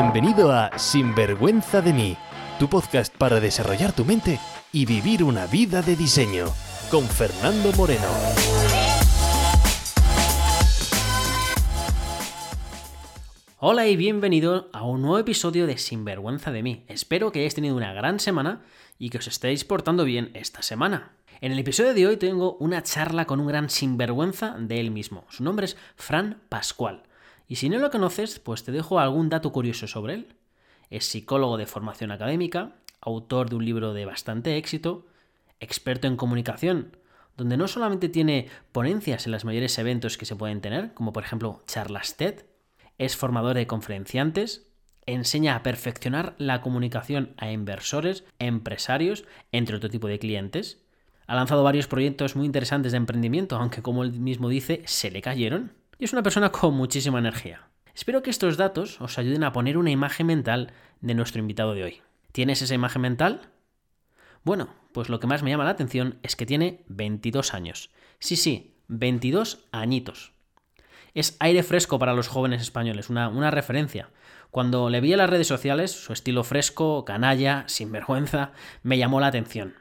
Bienvenido a Sinvergüenza de mí, tu podcast para desarrollar tu mente y vivir una vida de diseño, con Fernando Moreno. Hola y bienvenido a un nuevo episodio de Sinvergüenza de mí. Espero que hayáis tenido una gran semana y que os estéis portando bien esta semana. En el episodio de hoy tengo una charla con un gran sinvergüenza de él mismo. Su nombre es Fran Pascual. Y si no lo conoces, pues te dejo algún dato curioso sobre él. Es psicólogo de formación académica, autor de un libro de bastante éxito, experto en comunicación, donde no solamente tiene ponencias en los mayores eventos que se pueden tener, como por ejemplo charlas TED, es formador de conferenciantes, enseña a perfeccionar la comunicación a inversores, empresarios, entre otro tipo de clientes, ha lanzado varios proyectos muy interesantes de emprendimiento, aunque como él mismo dice, se le cayeron. Y es una persona con muchísima energía. Espero que estos datos os ayuden a poner una imagen mental de nuestro invitado de hoy. ¿Tienes esa imagen mental? Bueno, pues lo que más me llama la atención es que tiene 22 años. Sí, sí, 22 añitos. Es aire fresco para los jóvenes españoles, una, una referencia. Cuando le vi en las redes sociales, su estilo fresco, canalla, sinvergüenza, me llamó la atención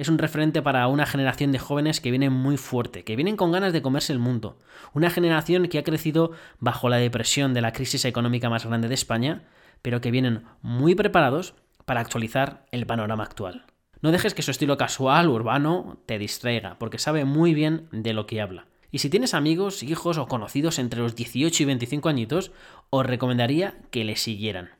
es un referente para una generación de jóvenes que vienen muy fuerte, que vienen con ganas de comerse el mundo. Una generación que ha crecido bajo la depresión de la crisis económica más grande de España, pero que vienen muy preparados para actualizar el panorama actual. No dejes que su estilo casual, urbano, te distraiga, porque sabe muy bien de lo que habla. Y si tienes amigos, hijos o conocidos entre los 18 y 25 añitos, os recomendaría que le siguieran.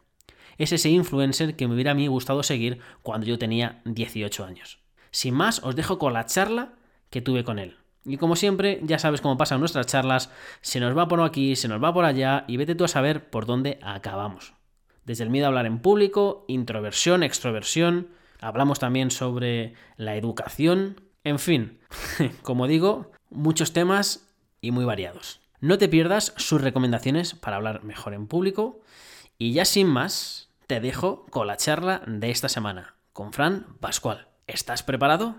Es ese influencer que me hubiera a mí gustado seguir cuando yo tenía 18 años. Sin más, os dejo con la charla que tuve con él. Y como siempre, ya sabes cómo pasan nuestras charlas, se nos va por aquí, se nos va por allá y vete tú a saber por dónde acabamos. Desde el miedo a hablar en público, introversión, extroversión, hablamos también sobre la educación, en fin, como digo, muchos temas y muy variados. No te pierdas sus recomendaciones para hablar mejor en público y ya sin más, te dejo con la charla de esta semana, con Fran Pascual. ¿Estás preparado?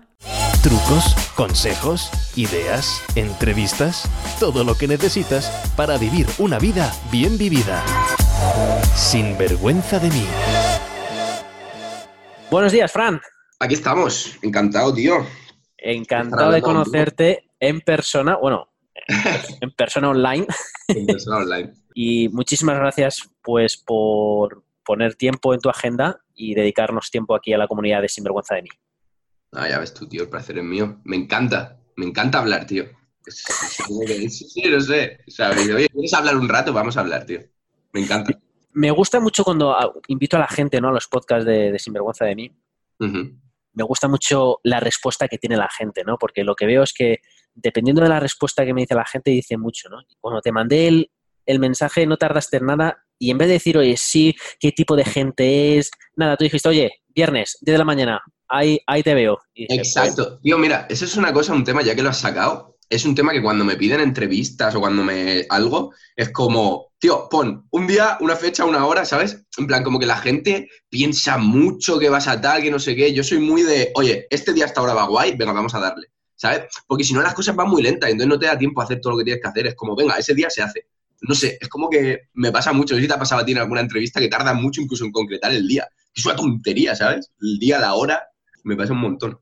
Trucos, consejos, ideas, entrevistas, todo lo que necesitas para vivir una vida bien vivida. Sin vergüenza de mí. Buenos días, Fran. Aquí estamos, encantado, tío. Encantado de conocerte en persona, bueno, en persona online. En persona online. y muchísimas gracias, pues, por poner tiempo en tu agenda y dedicarnos tiempo aquí a la comunidad de Sinvergüenza de mí. Ah, ya ves tú, tío, el placer es mío. Me encanta, me encanta hablar, tío. Sí, sí, no sé. Oye, ¿quieres hablar un rato? Vamos a hablar, tío. Me encanta. Me gusta mucho cuando ah, invito a la gente ¿no? a los podcasts de, Sinvergüenza de mí. Me gusta mucho la respuesta que tiene la gente, ¿no? Porque lo que veo es que dependiendo de la respuesta que me dice la gente, dice mucho, ¿no? Cuando te mandé el, el mensaje no tardaste en nada y en vez de decir, oye, sí, qué tipo de gente es, nada, tú dijiste, oye, viernes, 10 de la mañana, ahí, ahí te veo. Exacto. Tío, mira, eso es una cosa, un tema, ya que lo has sacado, es un tema que cuando me piden entrevistas o cuando me algo, es como, tío, pon un día, una fecha, una hora, ¿sabes? En plan, como que la gente piensa mucho que vas a tal, que no sé qué. Yo soy muy de, oye, este día hasta ahora va guay, venga, vamos a darle, ¿sabes? Porque si no las cosas van muy lentas y entonces no te da tiempo a hacer todo lo que tienes que hacer. Es como, venga, ese día se hace. No sé, es como que me pasa mucho. No sé si te ha pasado a ti en alguna entrevista que tarda mucho incluso en concretar el día. Es una tontería, ¿sabes? El día, la hora, me pasa un montón.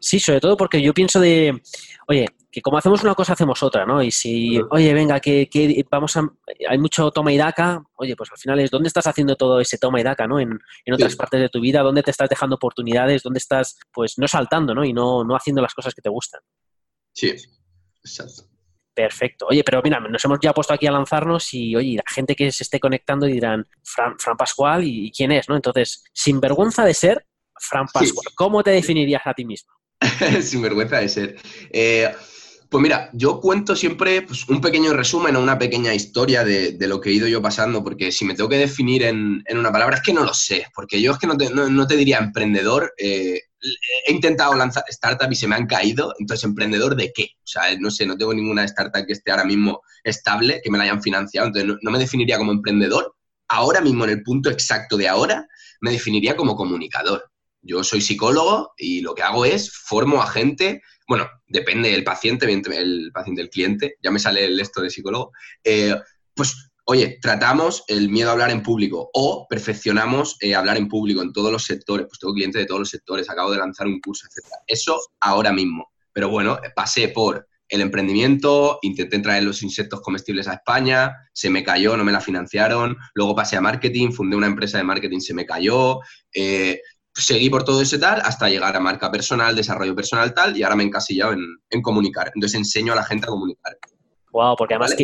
Sí, sobre todo porque yo pienso de, oye, que como hacemos una cosa, hacemos otra, ¿no? Y si, oye, venga, que, vamos a, hay mucho toma y daca, oye, pues al final es, ¿dónde estás haciendo todo ese toma y daca, ¿no? En, otras partes de tu vida, ¿dónde te estás dejando oportunidades? ¿Dónde estás, pues, no saltando, ¿no? Y no, no haciendo las cosas que te gustan. Sí, exacto. Perfecto. Oye, pero mira, nos hemos ya puesto aquí a lanzarnos y, oye, la gente que se esté conectando dirán, Fran, Fran Pascual, ¿y quién es? ¿no? Entonces, sin vergüenza de ser, Fran Pascual, ¿cómo te definirías a ti mismo? Sin vergüenza de ser. Eh, pues mira, yo cuento siempre pues, un pequeño resumen o una pequeña historia de, lo que he ido yo pasando, porque si me tengo que definir en, una palabra es que no lo sé, porque yo es que no te, diría emprendedor. Eh, he intentado lanzar startup y se me han caído, entonces emprendedor de qué? O sea, no sé, no tengo ninguna startup que esté ahora mismo estable, que me la hayan financiado, entonces no me definiría como emprendedor. Ahora mismo, en el punto exacto de ahora, me definiría como comunicador. Yo soy psicólogo y lo que hago es formo a gente, bueno, depende del paciente, el paciente del cliente, ya me sale el esto de psicólogo, eh, pues oye, tratamos el miedo a hablar en público o perfeccionamos eh, hablar en público en todos los sectores. Pues tengo clientes de todos los sectores, acabo de lanzar un curso, etc. Eso ahora mismo. Pero bueno, pasé por el emprendimiento, intenté traer los insectos comestibles a España, se me cayó, no me la financiaron, luego pasé a marketing, fundé una empresa de marketing, se me cayó, eh, seguí por todo ese tal hasta llegar a marca personal, desarrollo personal tal, y ahora me he encasillado en, comunicar. Entonces enseño a la gente a comunicar. Wow, porque además,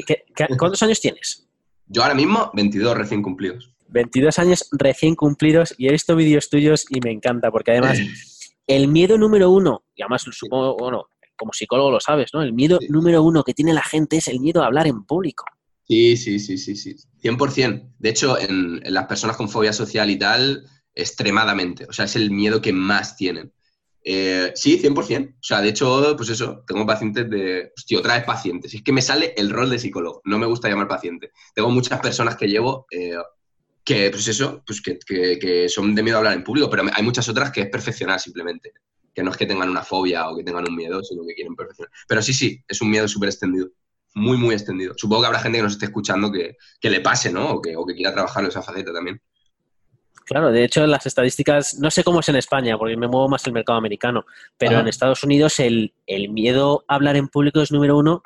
cuántos años tienes? Yo ahora mismo, 22 recién cumplidos. 22 años recién cumplidos y he visto vídeos tuyos y me encanta, porque además el miedo número uno, y además supongo, bueno, como psicólogo lo sabes, ¿no? El miedo número uno que tiene la gente es el miedo a hablar en público. Sí, sí, sí, sí, sí. 100%. De hecho, en, las personas con fobia social y tal, extremadamente. O sea, es el miedo que más tienen. Eh, sí, 100%. O sea, de hecho, pues eso, tengo pacientes de... Hostia, otra vez pacientes. Es que me sale el rol de psicólogo. No me gusta llamar paciente. Tengo muchas personas que llevo eh, que, pues eso, pues que, que, son de miedo a hablar en público, pero hay muchas otras que es perfeccionar simplemente que no es que tengan una fobia o que tengan un miedo, sino que quieren perfeccionar. Pero sí, sí, es un miedo súper extendido, muy, muy extendido. Supongo que habrá gente que nos esté escuchando que, le pase, ¿no? O que, o que quiera trabajar en esa faceta también. Claro, de hecho, las estadísticas, no sé cómo es en España, porque me muevo más el mercado americano, pero en Estados Unidos el, miedo a hablar en público es número uno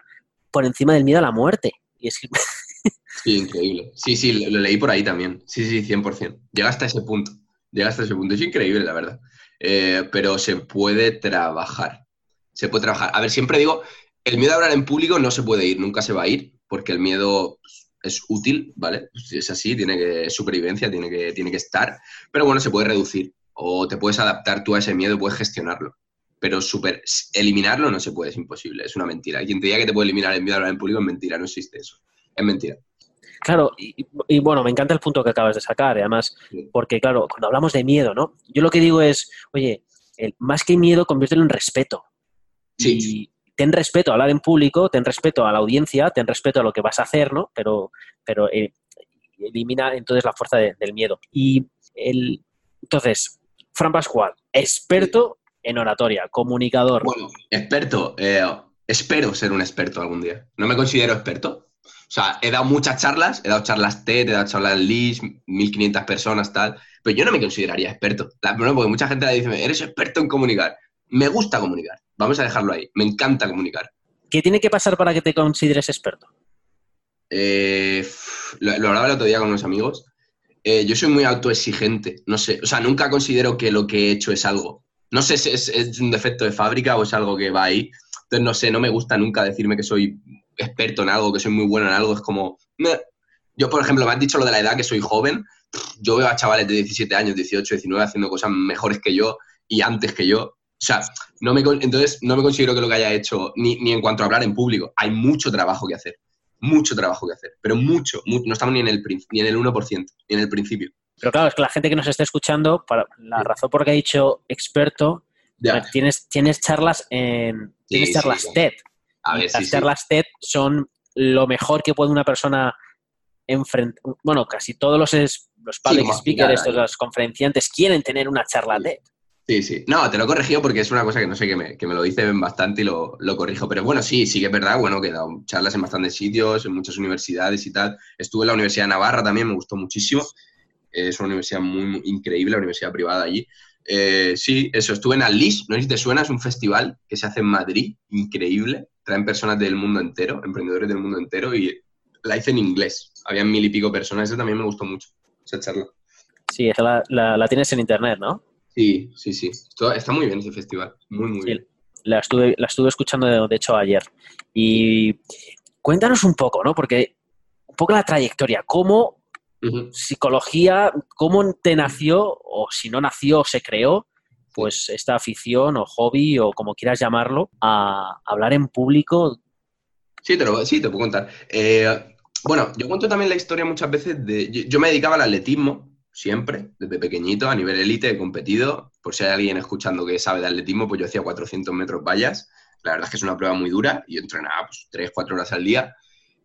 por encima del miedo a la muerte. Y es Sí, increíble. Sí, sí, lo, lo, leí por ahí también. Sí, sí, 100%. Llega hasta ese punto. Llega hasta ese punto. Es increíble, la verdad. Eh, pero se puede trabajar. Se puede trabajar. A ver, siempre digo, el miedo a hablar en público no se puede ir, nunca se va a ir, porque el miedo es útil, ¿vale? Es así, tiene que, supervivencia, tiene que, tiene que estar, pero bueno, se puede reducir o te puedes adaptar tú a ese miedo y puedes gestionarlo. Pero super, eliminarlo no se puede, es imposible, es una mentira. Quien te diga que te puede eliminar el miedo a hablar en público es mentira, no existe eso. Es mentira. Claro, y, bueno, me encanta el punto que acabas de sacar, además, porque claro, cuando hablamos de miedo, ¿no? Yo lo que digo es, oye, más que miedo, conviértelo en respeto. Sí. Y ten respeto a hablar en público, ten respeto a la audiencia, ten respeto a lo que vas a hacer, ¿no? Pero, pero eh, elimina entonces la fuerza del miedo. Y el, entonces, Fran Pascual, experto en oratoria, comunicador. Bueno, experto, eh, espero ser un experto algún día. No me considero experto, o sea, he dado muchas charlas, he dado charlas TED, he dado charlas LIS, 1500 personas, tal, pero yo no me consideraría experto. porque mucha gente le dice, eres experto en comunicar. Me gusta comunicar, vamos a dejarlo ahí, me encanta comunicar. ¿Qué tiene que pasar para que te consideres experto? Eh, lo, hablaba el otro día con unos amigos. Eh, yo soy muy autoexigente, no sé, o sea, nunca considero que lo que he hecho es algo. No sé si es, es un defecto de fábrica o es algo que va ahí. Entonces, no sé, no me gusta nunca decirme que soy experto en algo, que soy muy bueno en algo, es como... Yo, por ejemplo, me has dicho lo de la edad, que soy joven. Yo veo a chavales de 17 años, 18, 19 haciendo cosas mejores que yo y antes que yo. O sea, no me, entonces no me considero que lo que haya hecho, ni, ni en cuanto a hablar en público, hay mucho trabajo que hacer. Mucho trabajo que hacer, pero mucho, no estamos ni en, el, ni en el 1%, ni en el principio. Pero claro, es que la gente que nos está escuchando, para la razón por la que ha dicho experto, tienes, tienes charlas en tienes charlas TED. Las charlas TED son lo mejor que puede una persona enfrentar. Bueno, casi todos los, los public speakers, estos, los conferenciantes, quieren tener una charla TED. Sí, sí. No, te lo he corregido porque es una cosa que no sé, que me, que me lo dicen bastante y lo, lo, corrijo. Pero bueno, sí, sí que es verdad, bueno, que he dado charlas en bastantes sitios, en muchas universidades y tal. Estuve en la Universidad de Navarra también, me gustó muchísimo. Es una universidad muy, increíble, la universidad privada allí. Eh, sí, eso, estuve en Alice, no sé si te suena, es un festival que se hace en Madrid, increíble traen personas del mundo entero, emprendedores del mundo entero, y la hice en inglés. Habían mil y pico personas, eso también me gustó mucho, esa charla. Sí, esa la, tienes en internet, ¿no? Sí, sí, sí. Está, muy bien ese festival, muy, muy bien. La estuve, la estuve escuchando, de hecho, ayer. Y cuéntanos un poco, ¿no? Porque un poco la trayectoria, cómo psicología, cómo te nació, o si no nació, se creó, pues esta afición o hobby o como quieras llamarlo a hablar en público. Sí, te lo, sí, te puedo contar. Eh, bueno, yo cuento también la historia muchas veces de... Yo, me dedicaba al atletismo, siempre, desde pequeñito, a nivel élite, he competido. Por si hay alguien escuchando que sabe de atletismo, pues yo hacía 400 metros vallas. La verdad es que es una prueba muy dura y entrenaba pues, 3, 4 horas al día,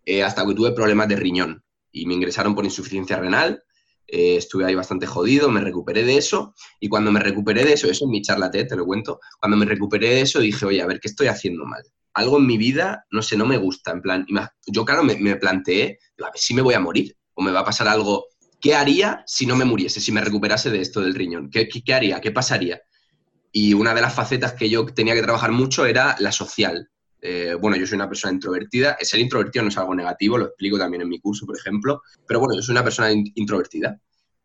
eh, hasta que tuve problemas de riñón y me ingresaron por insuficiencia renal eh, estuve ahí bastante jodido, me recuperé de eso y cuando me recuperé de eso, eso es mi charla te lo cuento, cuando me recuperé de eso dije, oye, a ver, ¿qué estoy haciendo mal? algo en mi vida, no sé, no me gusta. En plan, yo claro, me, me planteé, a ver si me voy a morir o me va a pasar algo. ¿Qué haría si no me muriese, si me recuperase de esto del riñón? ¿Qué, qué, haría? ¿Qué pasaría? Y una de las facetas que yo tenía que trabajar mucho era la social. Eh, bueno, yo soy una persona introvertida. Ser introvertido no es algo negativo, lo explico también en mi curso, por ejemplo. Pero bueno, yo soy una persona introvertida.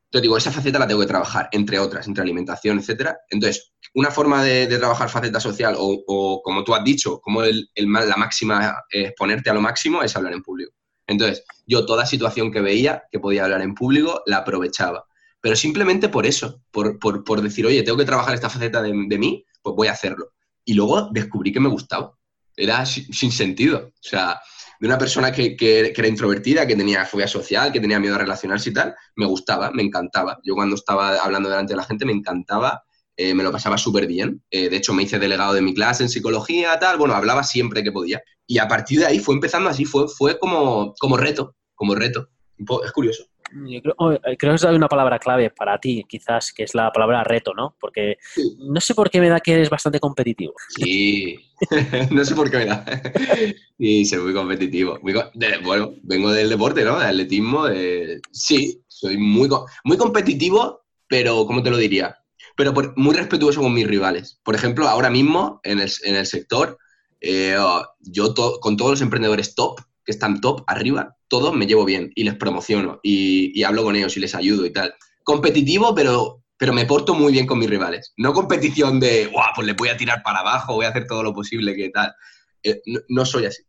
Entonces digo, esa faceta la tengo que trabajar, entre otras, entre alimentación, etcétera. Entonces, una forma de, trabajar faceta social, o, como tú has dicho, como el, la máxima es ponerte a lo máximo, es hablar en público. Entonces, yo toda situación que veía que podía hablar en público, la aprovechaba. Pero simplemente por eso, por, por, decir, oye, tengo que trabajar esta faceta de, de, mí, pues voy a hacerlo. Y luego descubrí que me gustaba. Era sin sentido. O sea, de una persona que, era introvertida, que tenía fobia social, que tenía miedo a relacionarse y tal, me gustaba, me encantaba. Yo cuando estaba hablando delante de la gente me encantaba, eh, me lo pasaba súper bien. Eh, de hecho, me hice delegado de mi clase en psicología, tal, bueno, hablaba siempre que podía. Y a partir de ahí fue empezando así, fue, fue como, como reto, como reto. Es curioso. Oh, eh, creo, que hay una palabra clave para ti, quizás, que es la palabra reto, ¿no? Porque no sé por qué me da que eres bastante competitivo. Sí, no sé por qué me da. Y soy muy competitivo. bueno, vengo del deporte, ¿no? Del atletismo. sí, soy muy, muy competitivo, pero, ¿cómo te lo diría? Pero muy respetuoso con mis rivales. Por ejemplo, ahora mismo, en el, en el sector, eh, yo con todos los emprendedores top, que están top arriba, todos me llevo bien y les promociono y, hablo con ellos y les ayudo y tal. Competitivo, pero, pero me porto muy bien con mis rivales. No competición de, guau, pues le voy a tirar para abajo, voy a hacer todo lo posible, que tal. Eh, no, soy así.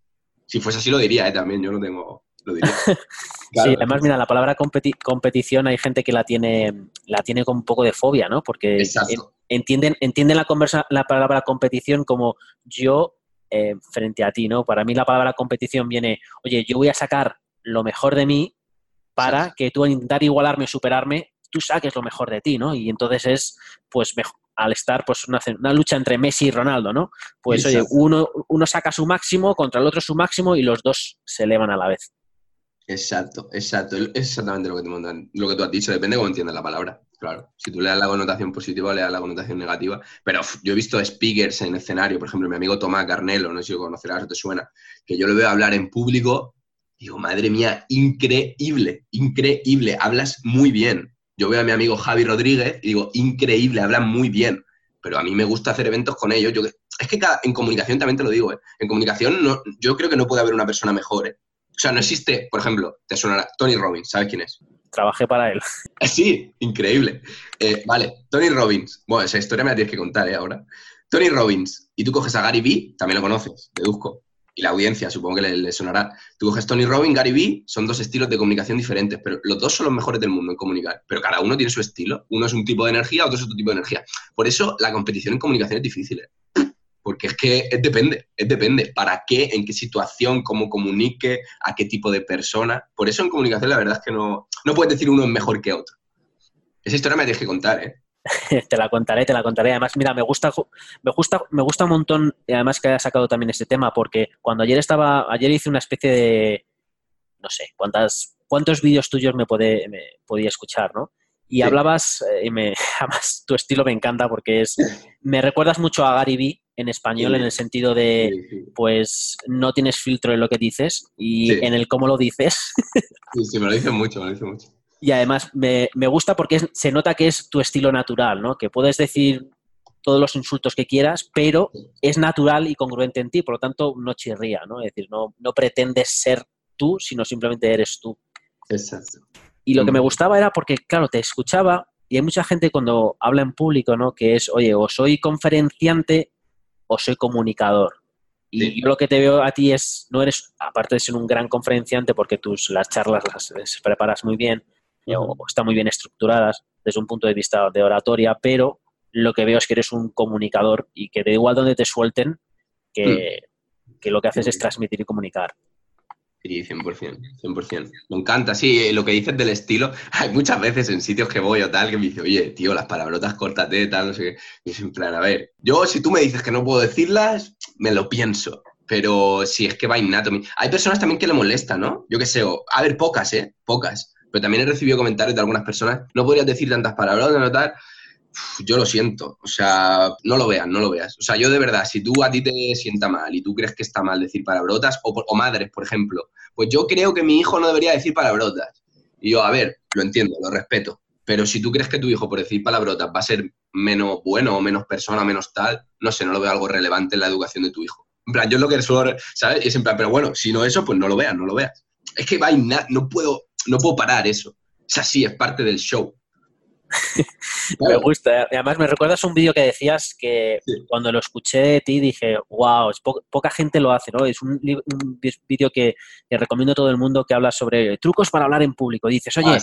Si fuese así lo diría, eh, también, yo no tengo... Lo diría. sí, además, mira, la palabra competición hay gente que la tiene, la tiene con un poco de fobia, ¿no? Porque entienden, entienden la, conversa, la palabra competición como yo eh, frente a ti, ¿no? Para mí la palabra competición viene, oye, yo voy a sacar lo mejor de mí para que tú al intentar igualarme o superarme, tú saques lo mejor de ti, ¿no? Y entonces es, pues, al estar, pues, una, una, lucha entre Messi y Ronaldo, ¿no? Pues, oye, uno, uno saca su máximo contra el otro su máximo y los dos se elevan a la vez. Exacto, exacto. Es exactamente lo que, te, lo que tú has dicho, depende de cómo entiendas la palabra. Claro, si tú le das la connotación positiva, le das la connotación negativa. Pero yo he visto speakers en escenario, por ejemplo, mi amigo Tomás Carnelo, no sé si lo conocerás o te suena, que yo lo veo hablar en público, digo, madre mía, increíble, increíble, hablas muy bien. Yo veo a mi amigo Javi Rodríguez y digo, increíble, hablan muy bien. Pero a mí me gusta hacer eventos con ellos. Yo, es que en comunicación también te lo digo, ¿eh? en comunicación no, yo creo que no puede haber una persona mejor. ¿eh? O sea, no existe, por ejemplo, te suena Tony Robbins, ¿sabes quién es? Trabajé para él. Sí, increíble. Eh, vale, Tony Robbins. Bueno, esa historia me la tienes que contar ¿eh? ahora. Tony Robbins, y tú coges a Gary Vee, también lo conoces, deduzco. Y la audiencia, supongo que le, sonará. Tú coges Tony Robbins, Gary Vee, son dos estilos de comunicación diferentes, pero los dos son los mejores del mundo en comunicar. Pero cada uno tiene su estilo. Uno es un tipo de energía, otro es otro tipo de energía. Por eso la competición en comunicación es difícil. ¿eh? Porque es que es depende, es depende. ¿Para qué? ¿En qué situación? ¿Cómo comunique? ¿A qué tipo de persona? Por eso en comunicación la verdad es que no, no puedes decir uno es mejor que otro. Esa historia me tienes que contar, ¿eh? te la contaré, te la contaré. Además, mira, me gusta, me gusta, me gusta un montón, y además que haya sacado también este tema, porque cuando ayer estaba, ayer hice una especie de, no sé, cuántas, cuántos vídeos tuyos me podía escuchar, ¿no? Y hablabas, eh, y me, además tu estilo me encanta porque es, me recuerdas mucho a Gary Vee en español en el sentido de, pues, no tienes filtro en lo que dices y en el cómo lo dices. sí, sí, me lo dicen mucho, me lo dicen mucho. Y además me, gusta porque se nota que es tu estilo natural, ¿no? Que puedes decir todos los insultos que quieras, pero es natural y congruente en ti, por lo tanto no chirría, ¿no? Es decir, no, no pretendes ser tú, sino simplemente eres tú. Exacto. Y lo que me gustaba era porque, claro, te escuchaba y hay mucha gente cuando habla en público, ¿no? Que es, oye, o soy conferenciante o soy comunicador. Y yo lo que te veo a ti es, no eres, aparte de ser un gran conferenciante, porque tus las charlas las, preparas muy bien, o están muy bien estructuradas desde un punto de vista de oratoria, pero lo que veo es que eres un comunicador y que da igual donde te suelten, que, mm. que lo que haces es transmitir y comunicar. Sí, 100%, 100%. Me encanta, sí, eh, lo que dices del estilo. Hay muchas veces en sitios que voy o tal que me dice, oye, tío, las palabrotas córtate, tal, no sé qué. Y es en plan, a ver, yo si tú me dices que no puedo decirlas, me lo pienso. Pero si es que va innato. Hay personas también que le molestan, ¿no? Yo qué sé, a ver, pocas, ¿eh? Pocas. Pero también he recibido comentarios de algunas personas, no podrías decir tantas palabras, no tal. Yo lo siento. O sea, no lo veas, no lo veas. O sea, yo de verdad, si tú a ti te sienta mal y tú crees que está mal decir palabrotas, o, o madres, por ejemplo, pues yo creo que mi hijo no debería decir palabrotas. Y yo, a ver, lo entiendo, lo respeto. Pero si tú crees que tu hijo, por decir palabrotas, va a ser menos bueno o menos persona, menos tal, no sé, no lo veo algo relevante en la educación de tu hijo. En plan, yo lo que suelo, ¿sabes? Y es en plan, pero bueno, si no eso, pues no lo veas, no lo veas. Es que va, no puedo, no puedo parar eso. Es así, es parte del show. Me gusta. Además, me recuerdas un vídeo que decías que cuando lo escuché de ti dije, wow, poca gente lo hace, ¿no? Es un, vídeo que, recomiendo a todo el mundo que habla sobre trucos para hablar en público. Dices, oye, ah,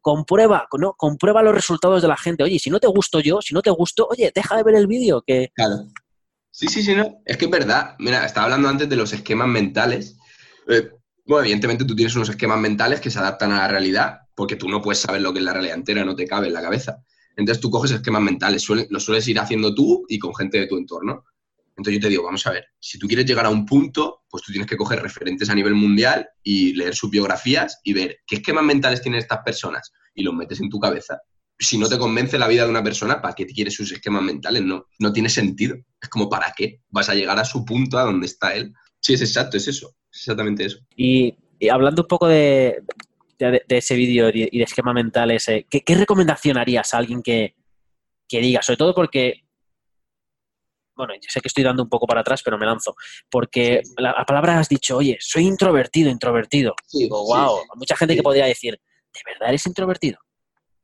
comprueba, ¿no? Comprueba los resultados de la gente. Oye, si no te gusto yo, si no te gusto, oye, deja de ver el vídeo. Que... Claro. Sí, sí, sí, no. Es que es verdad. Mira, estaba hablando antes de los esquemas mentales. Eh, bueno, evidentemente tú tienes unos esquemas mentales que se adaptan a la realidad, porque tú no puedes saber lo que es la realidad entera, no te cabe en la cabeza. Entonces tú coges esquemas mentales, los sueles ir haciendo tú y con gente de tu entorno. Entonces yo te digo, vamos a ver, si tú quieres llegar a un punto, pues tú tienes que coger referentes a nivel mundial y leer sus biografías y ver qué esquemas mentales tienen estas personas y los metes en tu cabeza. Si no te convence la vida de una persona, ¿para qué te quieres sus esquemas mentales? No, no tiene sentido. Es como, ¿para qué? Vas a llegar a su punto, a donde está él. Sí, es exacto, es eso exactamente eso. Y, hablando un poco de, ese vídeo y de esquema mental ese, ¿qué, recomendación harías a alguien que, diga? Sobre todo porque bueno, yo sé que estoy dando un poco para atrás, pero me lanzo. Porque la, palabra has dicho, oye, soy introvertido, introvertido. Digo, wow, mucha gente que podría decir, ¿de verdad eres introvertido?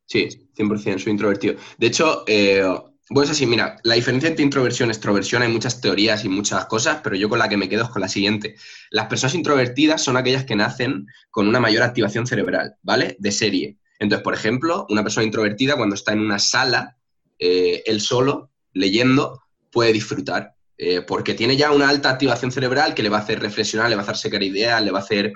Sí, 100% soy introvertido. De hecho, eh, bueno, es así, mira, la diferencia entre introversión y extroversión hay muchas teorías y muchas cosas, pero yo con la que me quedo es con la siguiente. Las personas introvertidas son aquellas que nacen con una mayor activación cerebral, ¿vale? De serie. Entonces, por ejemplo, una persona introvertida cuando está en una sala, eh, él solo, leyendo, puede disfrutar, eh, porque tiene ya una alta activación cerebral que le va a hacer reflexionar, le va a hacer sacar ideas, le va a hacer...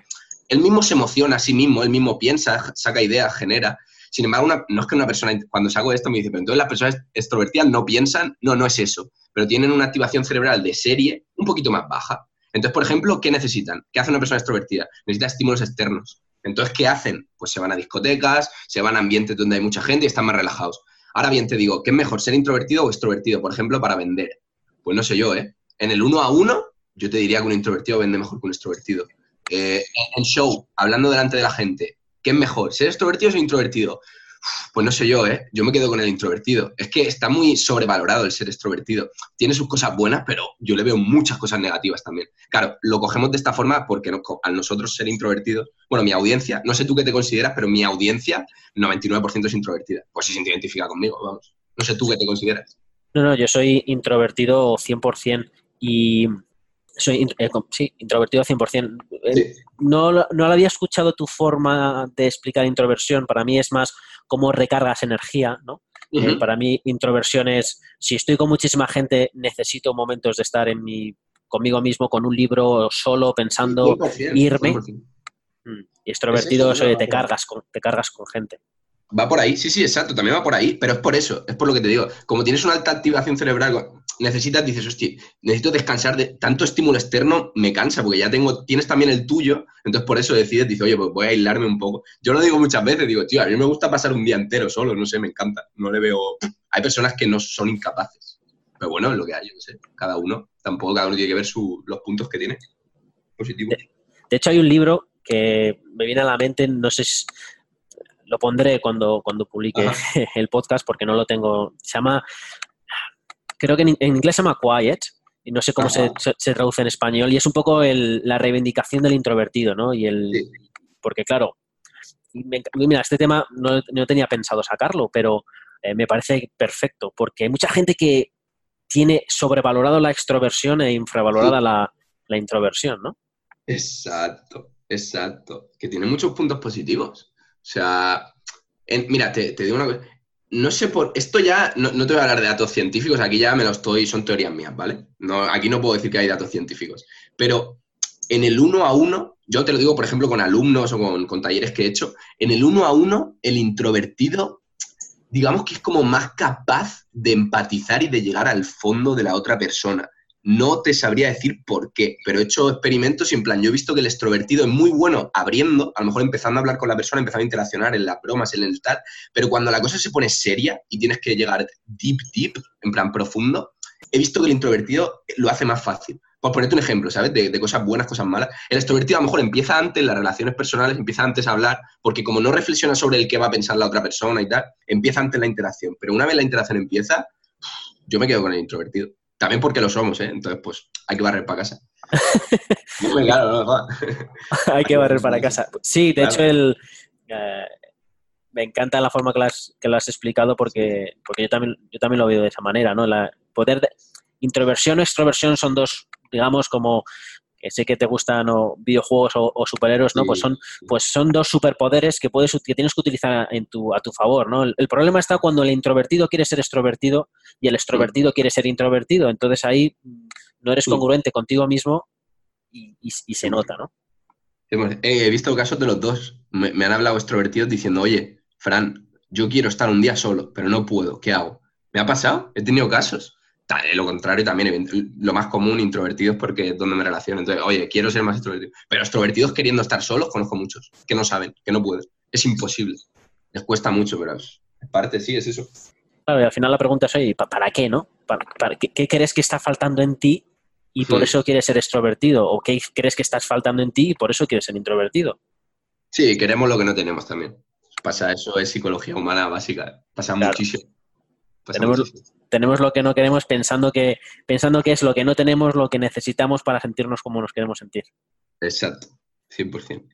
Él mismo se emociona a sí mismo, él mismo piensa, saca ideas, genera. Sin embargo, no es que una persona, cuando saco esto me dice, pero entonces las personas extrovertidas no piensan, no, no es eso, pero tienen una activación cerebral de serie un poquito más baja. Entonces, por ejemplo, ¿qué necesitan? ¿Qué hace una persona extrovertida? Necesita estímulos externos. Entonces, ¿qué hacen? Pues se van a discotecas, se van a ambientes donde hay mucha gente y están más relajados. Ahora bien, te digo, ¿qué es mejor, ser introvertido o extrovertido? Por ejemplo, para vender. Pues no sé yo, ¿eh? En el uno a uno, yo te diría que un introvertido vende mejor que un extrovertido. Eh, en show, hablando delante de la gente, ¿qué es mejor, ser extrovertido o introvertido? Pues no sé yo, ¿eh? Yo me quedo con el introvertido. Es que está muy sobrevalorado el ser extrovertido. Tiene sus cosas buenas, pero yo le veo muchas cosas negativas también. Claro, lo cogemos de esta forma porque al nosotros ser introvertidos, bueno, mi audiencia, no sé tú qué te consideras, pero mi audiencia, 99% es introvertida. Pues se identifica conmigo, vamos. No sé tú qué te consideras. No, no, yo soy introvertido 100% y soy eh, sí, introvertido 100%. Eh, no, no había escuchado tu forma de explicar introversión. Para mí es más cómo recargas energía, ¿no? Eh, para mí, introversión es, si estoy con muchísima gente, necesito momentos de estar en mi, conmigo mismo, con un libro, solo, pensando, irme. Mm, y extrovertido, eso, te, cargas con, te cargas con gente. Va por ahí, sí, sí, exacto, también va por ahí, pero es por eso, es por lo que te digo. Como tienes una alta activación cerebral, necesitas, dices, hostia, necesito descansar de tanto estímulo externo, me cansa, porque ya tengo, tienes también el tuyo, entonces por eso decides, dices, oye, pues voy a aislarme un poco. Yo lo digo muchas veces, digo, tío, a mí me gusta pasar un día entero solo, no sé, me encanta, no le veo... Hay personas que no son incapaces, pero bueno, es lo que hay, yo no sé, cada uno, tampoco cada uno tiene que ver los puntos que tiene positivos. De, hecho, hay un libro que me viene a la mente, no sé si lo pondré cuando, cuando publique el podcast porque no lo tengo. Se llama creo que en, inglés se llama Quiet, y no sé cómo se, traduce en español, y es un poco la reivindicación del introvertido, ¿no? Y el, Porque claro, mira, este tema no, tenía pensado sacarlo, pero eh, me parece perfecto, porque hay mucha gente que tiene sobrevalorado la extroversión e infravalorada la, introversión, ¿no? Exacto, exacto. Que tiene muchos puntos positivos. O sea, mira, te, te digo una cosa no sé por. Esto ya. No, te voy a hablar de datos científicos, aquí ya me lo estoy. Son teorías mías, ¿vale? No, aquí no puedo decir que hay datos científicos. Pero en el uno a uno, yo te lo digo, por ejemplo, con alumnos o con, talleres que he hecho, en el uno a uno, el introvertido, digamos que es como más capaz de empatizar y de llegar al fondo de la otra persona. No te sabría decir por qué, pero he hecho experimentos y en plan, yo he visto que el extrovertido es muy bueno abriendo, a lo mejor empezando a hablar con la persona, empezando a interaccionar en las bromas, en el tal, pero cuando la cosa se pone seria y tienes que llegar deep, deep, en plan profundo, he visto que el introvertido lo hace más fácil. Por ponerte un ejemplo, ¿sabes? De, cosas buenas, cosas malas. El extrovertido a lo mejor empieza antes, las relaciones personales, empieza antes a hablar, porque como no reflexiona sobre el qué va a pensar la otra persona y tal, empieza antes la interacción. Pero una vez la interacción empieza, yo me quedo con el introvertido. También porque lo somos, ¿eh? Entonces, pues, hay que barrer para casa. hay que barrer para casa. Sí, de hecho, el, eh, me encanta la forma que lo has, que lo has explicado porque, porque yo, también, yo también lo veo de esa manera, ¿no? La, poder de, introversión o extroversión son dos, digamos, como que sé que te gustan videojuegos o, superhéroes, ¿no? Pues son, pues son dos superpoderes que puedes que tienes que utilizar en tu, a tu favor, ¿no? El, problema está cuando el introvertido quiere ser extrovertido y el extrovertido quiere ser introvertido. Entonces ahí mm, no eres congruente contigo mismo y, se nota, ¿no? He visto casos de los dos. Me, me han hablado extrovertidos diciendo, oye, Fran, yo quiero estar un día solo, pero no puedo. ¿Qué hago? ¿Me ha pasado? He tenido casos lo contrario también, lo más común, introvertidos, porque es donde me relaciono. Entonces, oye, quiero ser más extrovertido. Pero extrovertidos queriendo estar solos, conozco muchos, que no saben, que no pueden. Es imposible. Les cuesta mucho, pero es parte, sí, es eso. Claro, y al final la pregunta es, oye, ¿para qué, no? ¿Para, qué, crees que está faltando en ti y por eso quieres ser extrovertido? ¿O qué crees que estás faltando en ti y por eso quieres ser introvertido? Sí, queremos lo que no tenemos también. Pasa, eso es psicología humana básica. Pasa muchísimo. Tenemos, tenemos lo que no queremos pensando que, pensando que es lo que no tenemos, lo que necesitamos para sentirnos como nos queremos sentir. Exacto, 100%.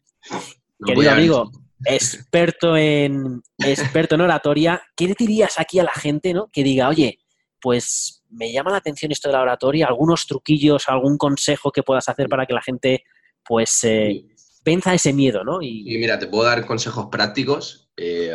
Querido amigo, experto en, experto en oratoria, ¿qué le dirías aquí a la gente ¿no? que diga, oye, pues me llama la atención esto de la oratoria, algunos truquillos, algún consejo que puedas hacer para que la gente pues eh, venza ese miedo, ¿no? Y... mira, te puedo dar consejos prácticos. Eh,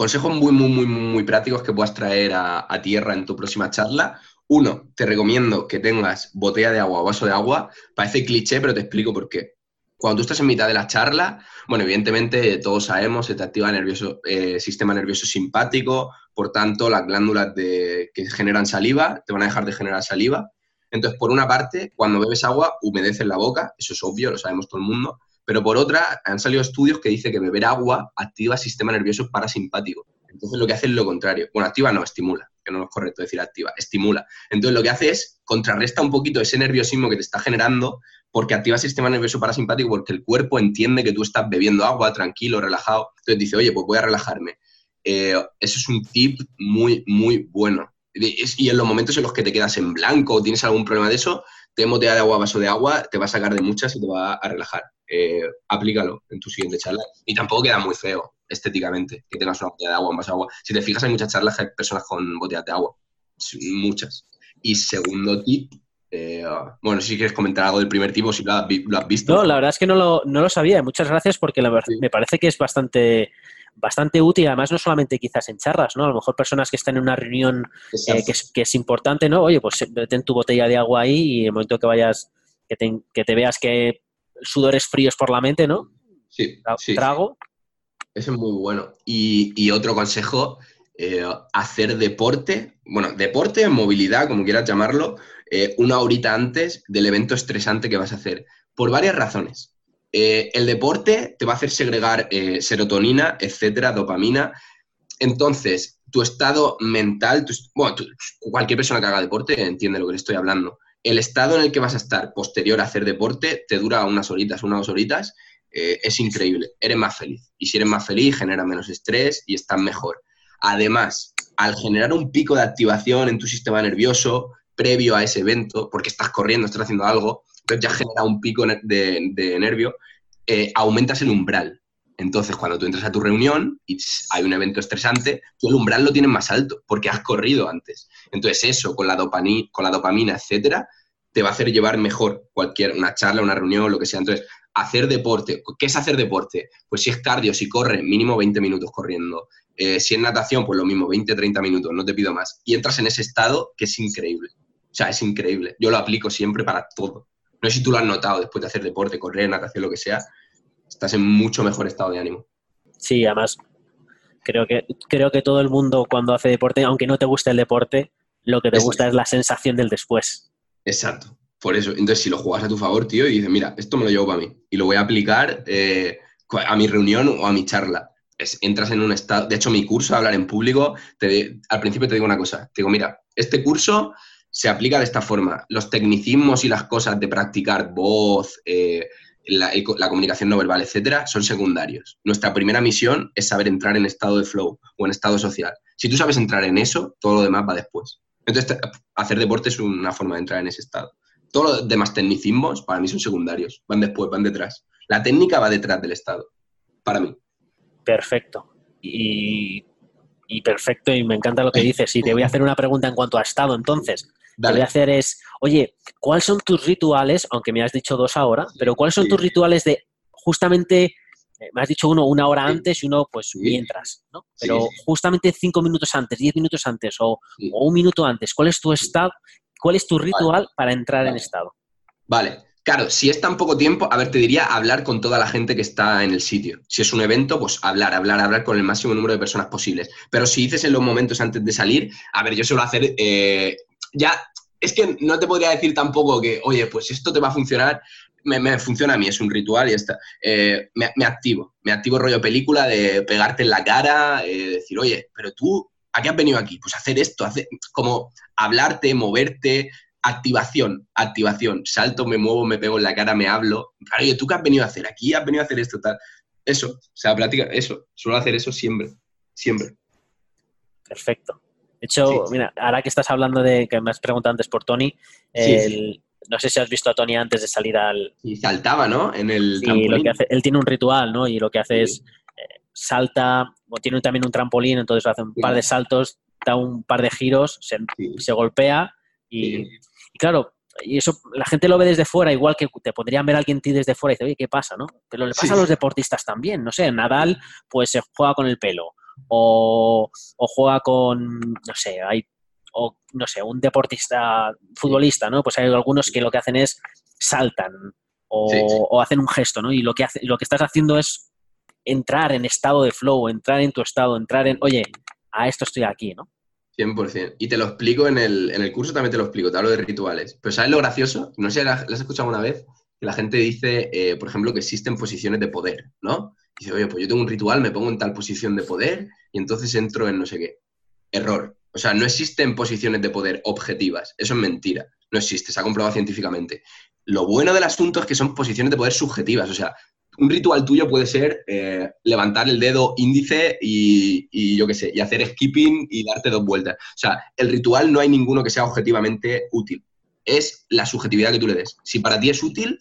Consejos muy, muy, muy, muy prácticos que puedas traer a, tierra en tu próxima charla. Uno, te recomiendo que tengas botella de agua o vaso de agua. Parece cliché, pero te explico por qué. Cuando tú estás en mitad de la charla, bueno, evidentemente todos sabemos, se te activa el nervioso, eh, sistema nervioso simpático, por tanto, las glándulas de, que generan saliva te van a dejar de generar saliva. Entonces, por una parte, cuando bebes agua, humedeces la boca, eso es obvio, lo sabemos todo el mundo, pero por otra, han salido estudios que dicen que beber agua activa sistema nervioso parasimpático. Entonces lo que hace es lo contrario. Bueno, activa no, estimula, que no es correcto decir activa, estimula. Entonces lo que hace es contrarresta un poquito ese nerviosismo que te está generando porque activa el sistema nervioso parasimpático porque el cuerpo entiende que tú estás bebiendo agua tranquilo, relajado. Entonces dice, oye, pues voy a relajarme. Eh, eso es un tip muy, muy bueno. Y en los momentos en los que te quedas en blanco o tienes algún problema de eso, te botella de agua, vaso de agua, te va a sacar de muchas y te va a relajar. Eh, aplícalo en tu siguiente charla. Y tampoco queda muy feo estéticamente que tengas una botella de agua, un vaso de agua. Si te fijas, hay muchas charlas que hay personas con botellas de agua. Muchas. Y segundo tip, eh, bueno, si quieres comentar algo del primer tipo, si lo has, visto. No, la verdad es que no lo, no lo sabía. Muchas gracias porque la me parece que es bastante bastante útil, además no solamente quizás en charlas, ¿no? A lo mejor personas que están en una reunión eh, que, es, que, es, importante, ¿no? Oye, pues ten tu botella de agua ahí y en el momento que vayas, que te, que te veas que sudores fríos por la mente, ¿no? Sí. Trago. Eso es muy bueno. Y, otro consejo, eh, hacer deporte, bueno, deporte, movilidad, como quieras llamarlo, eh, una horita antes del evento estresante que vas a hacer, por varias razones. Eh, el deporte te va a hacer segregar serotonina, etcétera, dopamina. Entonces, tu estado mental, bueno, cualquier persona que haga deporte entiende lo que le estoy hablando el estado en el que vas a estar posterior a hacer deporte te dura unas horitas, unas dos horitas, es increíble. Eres más feliz. Y si eres más feliz, genera menos estrés y estás mejor. Además, al generar un pico de activación en tu sistema nervioso previo a ese evento, porque estás corriendo, estás haciendo algo, entonces ya genera un pico de, nervio, eh, aumentas el umbral. Entonces, cuando tú entras a tu reunión y hay un evento estresante, tú el umbral lo tienes más alto porque has corrido antes. Entonces, eso con la, dopamina, con la dopamina, etcétera, te va a hacer llevar mejor cualquier, una charla, una reunión, lo que sea. Entonces, hacer deporte. ¿Qué es hacer deporte? Pues si es cardio, si corre, mínimo 20 minutos corriendo. Eh, si es natación, pues lo mismo, 20, 30 minutos, no te pido más. Y entras en ese estado que es increíble. O sea, es increíble. Yo lo aplico siempre para todo. No sé si tú lo has notado después de hacer deporte, correr, natación, lo que sea estás en mucho mejor estado de ánimo. Sí, además, creo que, creo que todo el mundo cuando hace deporte, aunque no te guste el deporte, lo que te gusta es la sensación del después. Exacto. Por eso, entonces si lo juegas a tu favor, tío, y dices, mira, esto me lo llevo para mí y lo voy a aplicar eh, a mi reunión o a mi charla. entras en un estado, de hecho mi curso, hablar en público, al principio te digo una cosa, te digo, mira, este curso se aplica de esta forma. Los tecnicismos y las cosas de practicar voz, eh, la, la, comunicación no verbal, etcétera, son secundarios. Nuestra primera misión es saber entrar en estado de flow o en estado social. Si tú sabes entrar en eso, todo lo demás va después. Entonces, hacer deporte es una forma de entrar en ese estado. Todos los demás tecnicismos para mí son secundarios, van después, van detrás. La técnica va detrás del estado, para mí. Perfecto. Y, perfecto, y me encanta lo que dices. Y te voy a hacer una pregunta en cuanto a estado, entonces. Lo que voy a hacer es, oye, ¿cuáles son tus rituales? Aunque me has dicho dos ahora, pero ¿cuáles son tus rituales de justamente, eh, me has dicho uno una hora antes y uno pues mientras, ¿no? Pero justamente cinco minutos antes, diez minutos antes o, un minuto antes, ¿cuál es tu estado? ¿Cuál es tu ritual para entrar en estado? Vale. Claro, si es tan poco tiempo, a ver, te diría hablar con toda la gente que está en el sitio. Si es un evento, pues hablar, hablar, hablar con el máximo número de personas posibles. Pero si dices en los momentos antes de salir, a ver, yo suelo hacer eh, ya es que no te podría decir tampoco que, oye, pues esto te va a funcionar, me, funciona a mí, es un ritual y ya está. Eh, me, activo, me activo rollo película de pegarte en la cara, eh, decir, oye, pero tú, ¿a qué has venido aquí? Pues hacer esto, hacer, como hablarte, moverte, activación, activación, salto, me muevo, me pego en la cara, me hablo. Oye, ¿tú qué has venido a hacer? Aquí has venido a hacer esto, tal. Eso, o sea, plática, eso, suelo hacer eso siempre, siempre. Perfecto. De hecho, mira, ahora que estás hablando de que me has preguntado antes por Tony, no sé si has visto a Tony antes de salir al. Y saltaba, ¿no? En el. Sí, lo que hace, él tiene un ritual, ¿no? Y lo que hace es salta, o tiene también un trampolín, entonces hace un par de saltos, da un par de giros, se, se golpea y, claro, y eso la gente lo ve desde fuera, igual que te podrían ver alguien ti desde fuera y dice, oye, ¿qué pasa? ¿no? Pero le pasa a los deportistas también, no sé, Nadal pues se juega con el pelo, o, juega con, no sé, hay, o no sé, un deportista, futbolista, ¿no? Pues hay algunos que lo que hacen es saltan o, hacen un gesto, ¿no? Y lo que, hace, lo que estás haciendo es entrar en estado de flow, entrar en tu estado, entrar en, oye, a esto estoy aquí, ¿no? 100%. Y te lo explico en el, en el curso, también te lo explico, te hablo de rituales. Pero ¿sabes lo gracioso? No sé, ¿lo has escuchado alguna vez? Que la gente dice, eh, por ejemplo, que existen posiciones de poder, ¿no? dice, oye, pues yo tengo un ritual, me pongo en tal posición de poder y entonces entro en no sé qué. Error. O sea, no existen posiciones de poder objetivas. Eso es mentira. No existe, se ha comprobado científicamente. Lo bueno del asunto es que son posiciones de poder subjetivas. O sea, un ritual tuyo puede ser eh, levantar el dedo índice y, yo qué sé, y hacer skipping y darte dos vueltas. O sea, el ritual no hay ninguno que sea objetivamente útil. Es la subjetividad que tú le des. Si para ti es útil,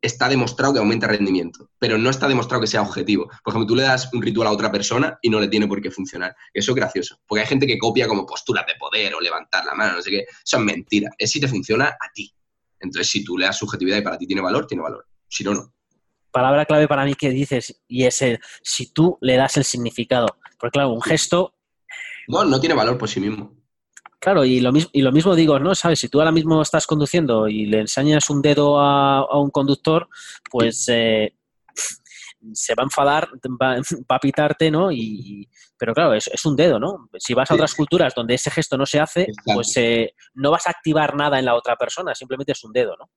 está demostrado que aumenta rendimiento, pero no está demostrado que sea objetivo. Por ejemplo, tú le das un ritual a otra persona y no le tiene por qué funcionar. Eso es gracioso, porque hay gente que copia como posturas de poder o levantar la mano, no sé qué. Eso es mentira. Es si te funciona a ti. Entonces, si tú le das subjetividad y para ti tiene valor, tiene valor. Si no, no. Palabra clave para mí que dices, y es el, si tú le das el significado. Porque claro, un gesto... No, no tiene valor por sí mismo. Claro, y lo, mismo, y lo mismo digo, ¿no? ¿Sabes? Si tú ahora mismo estás conduciendo y le enseñas un dedo a, un conductor, pues eh, se va a enfadar, va, a pitarte, ¿no? Y, pero claro, es, es, un dedo, ¿no? Si vas a otras culturas donde ese gesto no se hace, pues eh, no vas a activar nada en la otra persona, simplemente es un dedo, ¿no?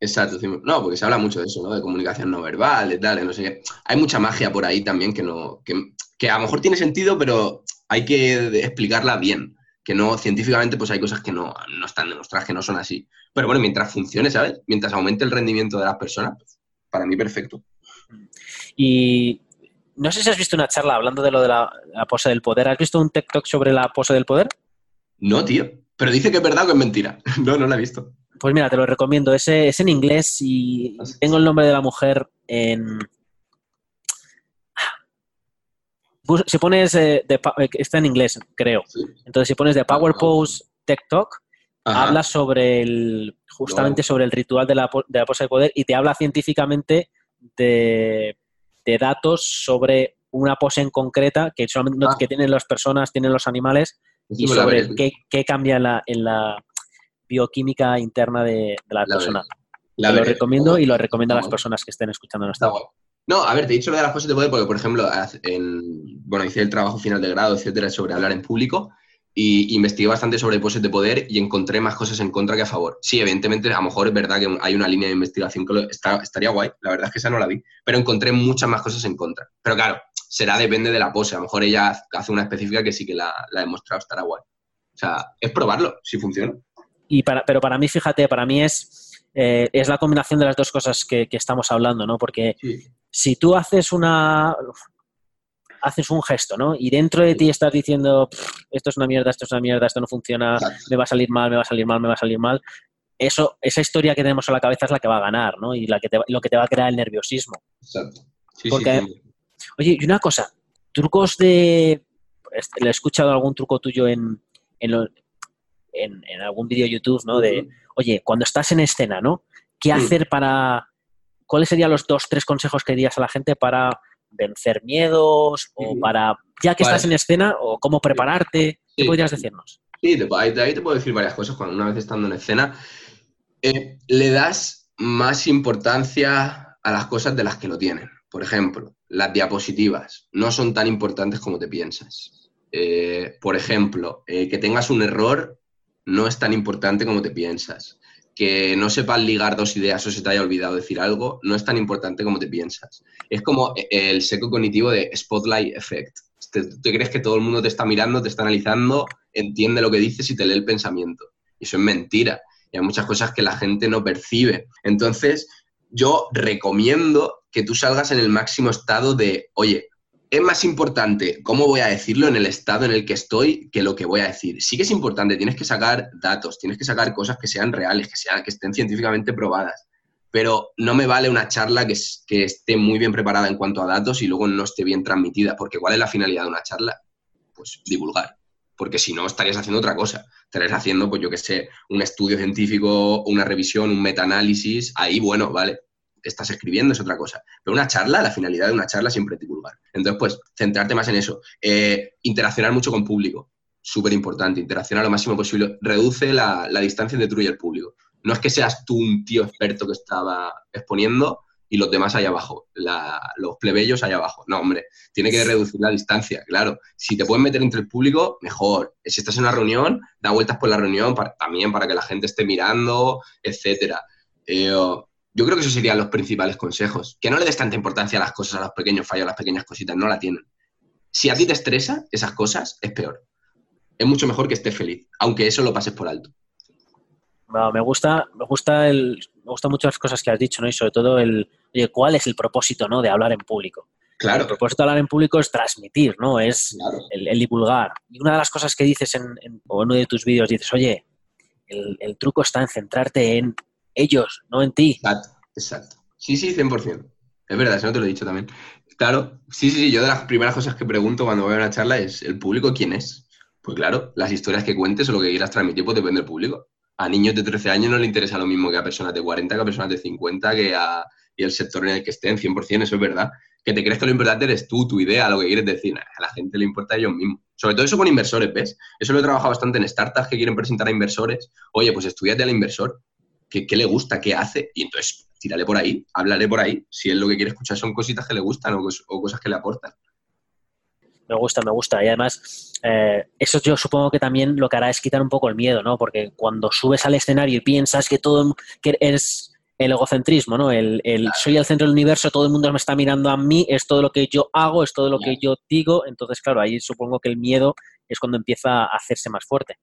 Exacto, no, porque se habla mucho de eso, ¿no? De comunicación no verbal, de tal, no sé qué. Hay mucha magia por ahí también que no, que, que a lo mejor tiene sentido, pero hay que explicarla bien que no, científicamente, pues hay cosas que no, están demostradas, que no son así. Pero bueno, mientras funcione, ¿sabes? Mientras aumente el rendimiento de las personas, pues, para mí perfecto. Y no sé si has visto una charla hablando de lo de la, pose del poder. ¿Has visto un TikTok sobre la pose del poder? No, tío. Pero dice que es verdad o que es mentira. no, no la he visto. Pues mira, te lo recomiendo. Es, es en inglés y tengo el nombre de la mujer en, si pones, eh, de, eh, está en inglés, creo. Entonces, si pones de Power Pose TikTok, habla sobre el, justamente sobre el ritual de la, de la pose de poder y te habla científicamente de, datos sobre una pose en concreta que solamente ah. que tienen las personas, tienen los animales y sobre qué, cambia en la, en la, bioquímica interna de, la, persona. lo recomiendo y lo recomiendo a las personas que estén escuchando nuestra no, a ver, te he dicho lo de las poses de poder porque, por ejemplo, en, bueno, hice el trabajo final de grado, etcétera, sobre hablar en público y investigué bastante sobre poses de poder y encontré más cosas en contra que a favor. Sí, evidentemente, a lo mejor es verdad que hay una línea de investigación que está, estaría guay, la verdad es que esa no la vi, pero encontré muchas más cosas en contra. Pero claro, será depende de la pose, a lo mejor ella hace una específica que sí que la, la ha demostrado, estará guay. O sea, es probarlo, si funciona. Y para, pero para mí, fíjate, para mí es, eh, es la combinación de las dos cosas que, estamos hablando, ¿no? Porque si tú haces una, haces un gesto, ¿no? Y dentro de ti estás diciendo, esto es una mierda, esto es una mierda, esto no funciona, me va a salir mal, me va a salir mal, me va a salir mal. Eso, esa historia que tenemos en la cabeza es la que va a ganar, ¿no? Y la que lo que te va a crear el nerviosismo. Exacto. Porque, oye, y una cosa, trucos de... Le he escuchado algún truco tuyo en, en, en, algún vídeo YouTube, ¿no? De, oye, cuando estás en escena, ¿no? ¿Qué hacer para... ¿Cuáles serían los dos, tres consejos que dirías a la gente para vencer miedos o para, ya que estás en escena, o cómo prepararte? ¿Qué podrías decirnos? Sí, de ahí te puedo decir varias cosas. Cuando una vez estando en escena, eh, le das más importancia a las cosas de las que lo tienen. Por ejemplo, las diapositivas no son tan importantes como te piensas. Eh, por ejemplo, eh, que tengas un error no es tan importante como te piensas que no sepas ligar dos ideas o se te haya olvidado decir algo, no es tan importante como te piensas. Es como el seco cognitivo de Spotlight Effect. Te, te crees que todo el mundo te está mirando, te está analizando, entiende lo que dices y te lee el pensamiento. Y eso es mentira. Y hay muchas cosas que la gente no percibe. Entonces, yo recomiendo que tú salgas en el máximo estado de, oye, es más importante cómo voy a decirlo en el estado en el que estoy que lo que voy a decir. Sí que es importante, tienes que sacar datos, tienes que sacar cosas que sean reales, que, sean, que estén científicamente probadas. Pero no me vale una charla que, esté muy bien preparada en cuanto a datos y luego no esté bien transmitida, porque ¿cuál es la finalidad de una charla? Pues divulgar, porque si no estarías haciendo otra cosa. Estarías haciendo, pues yo que sé, un estudio científico, una revisión, un metaanálisis, ahí bueno, vale, estás escribiendo es otra cosa. Pero una charla, la finalidad de una charla siempre es divulgar. Entonces, pues, centrarte más en eso. Eh, interaccionar mucho con público, súper importante. Interaccionar lo máximo posible. Reduce la, distancia entre tú y el público. No es que seas tú un tío experto que estaba exponiendo y los demás allá abajo, los plebeyos allá abajo. No, hombre, tiene que reducir la distancia, claro. Si te puedes meter entre el público, mejor. Si estás en una reunión, da vueltas por la reunión también para que la gente esté mirando, etcétera. Eh, yo creo que esos serían los principales consejos. Que no le des tanta importancia a las cosas, a los pequeños fallos, a las pequeñas cositas, no la tienen. Si a ti te estresa esas cosas, es peor. Es mucho mejor que estés feliz, aunque eso lo pases por alto. me gusta, me gusta el, me gustan mucho las cosas que has dicho, ¿no? Y sobre todo el, oye, ¿cuál es el propósito, ¿no? De hablar en público. Claro. El propósito de hablar en público es transmitir, ¿no? Es el, divulgar. Y una de las cosas que dices en, uno de tus vídeos, dices, oye, el, el, truco está en centrarte en ellos, no en ti. Exacto, exacto. Sí, sí, 100%. Es verdad, eso no te lo he dicho también. Claro, sí, sí, sí, yo de las primeras cosas que pregunto cuando voy a una charla es, ¿el público quién es? Pues claro, las historias que cuentes o lo que quieras transmitir, pues depende del público. A niños de 13 años no le interesa lo mismo que a personas de 40, que a personas de 50, que a, y el sector en el que estén, 100%, eso es verdad. Que te crees que lo importante eres tú, tu idea, lo que quieres decir. A la gente le importa a ellos mismos. Sobre todo eso con inversores, ¿ves? Eso lo he trabajado bastante en startups que quieren presentar a inversores. Oye, pues estudiate al inversor qué, le gusta, qué hace, y entonces tírale por ahí, háblale por ahí, si él lo que quiere escuchar son cositas que le gustan o, cosas que le aportan. Me gusta, me gusta. Y además, eh, eso yo supongo que también lo que hará es quitar un poco el miedo, ¿no? Porque cuando subes al escenario y piensas que todo que es el egocentrismo, ¿no? El, soy el centro del universo, todo el mundo me está mirando a mí, es todo lo que yo hago, es todo lo que yo digo. Entonces, claro, ahí supongo que el miedo es cuando empieza a hacerse más fuerte.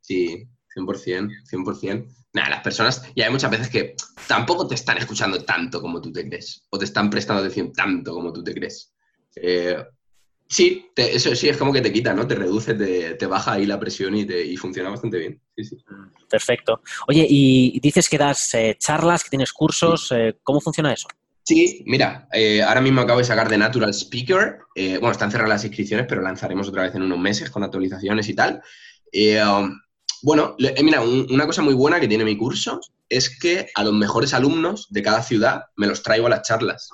Sí, 100%, 100%. Nada, las personas, y hay muchas veces que tampoco te están escuchando tanto como tú te crees, o te están prestando atención tanto como tú te crees. Eh, sí, eso sí es como que te quita, ¿no? Te reduce, te, baja ahí la presión y, te, funciona bastante bien. Sí, sí. Perfecto. Oye, y dices que das eh, charlas, que tienes cursos, eh, ¿cómo funciona eso? Sí, mira, ahora mismo acabo de sacar de Natural Speaker. bueno, están cerradas las inscripciones, pero lanzaremos otra vez en unos meses con actualizaciones y tal. Um, bueno, eh, mira, una cosa muy buena que tiene mi curso es que a los mejores alumnos de cada ciudad me los traigo a las charlas.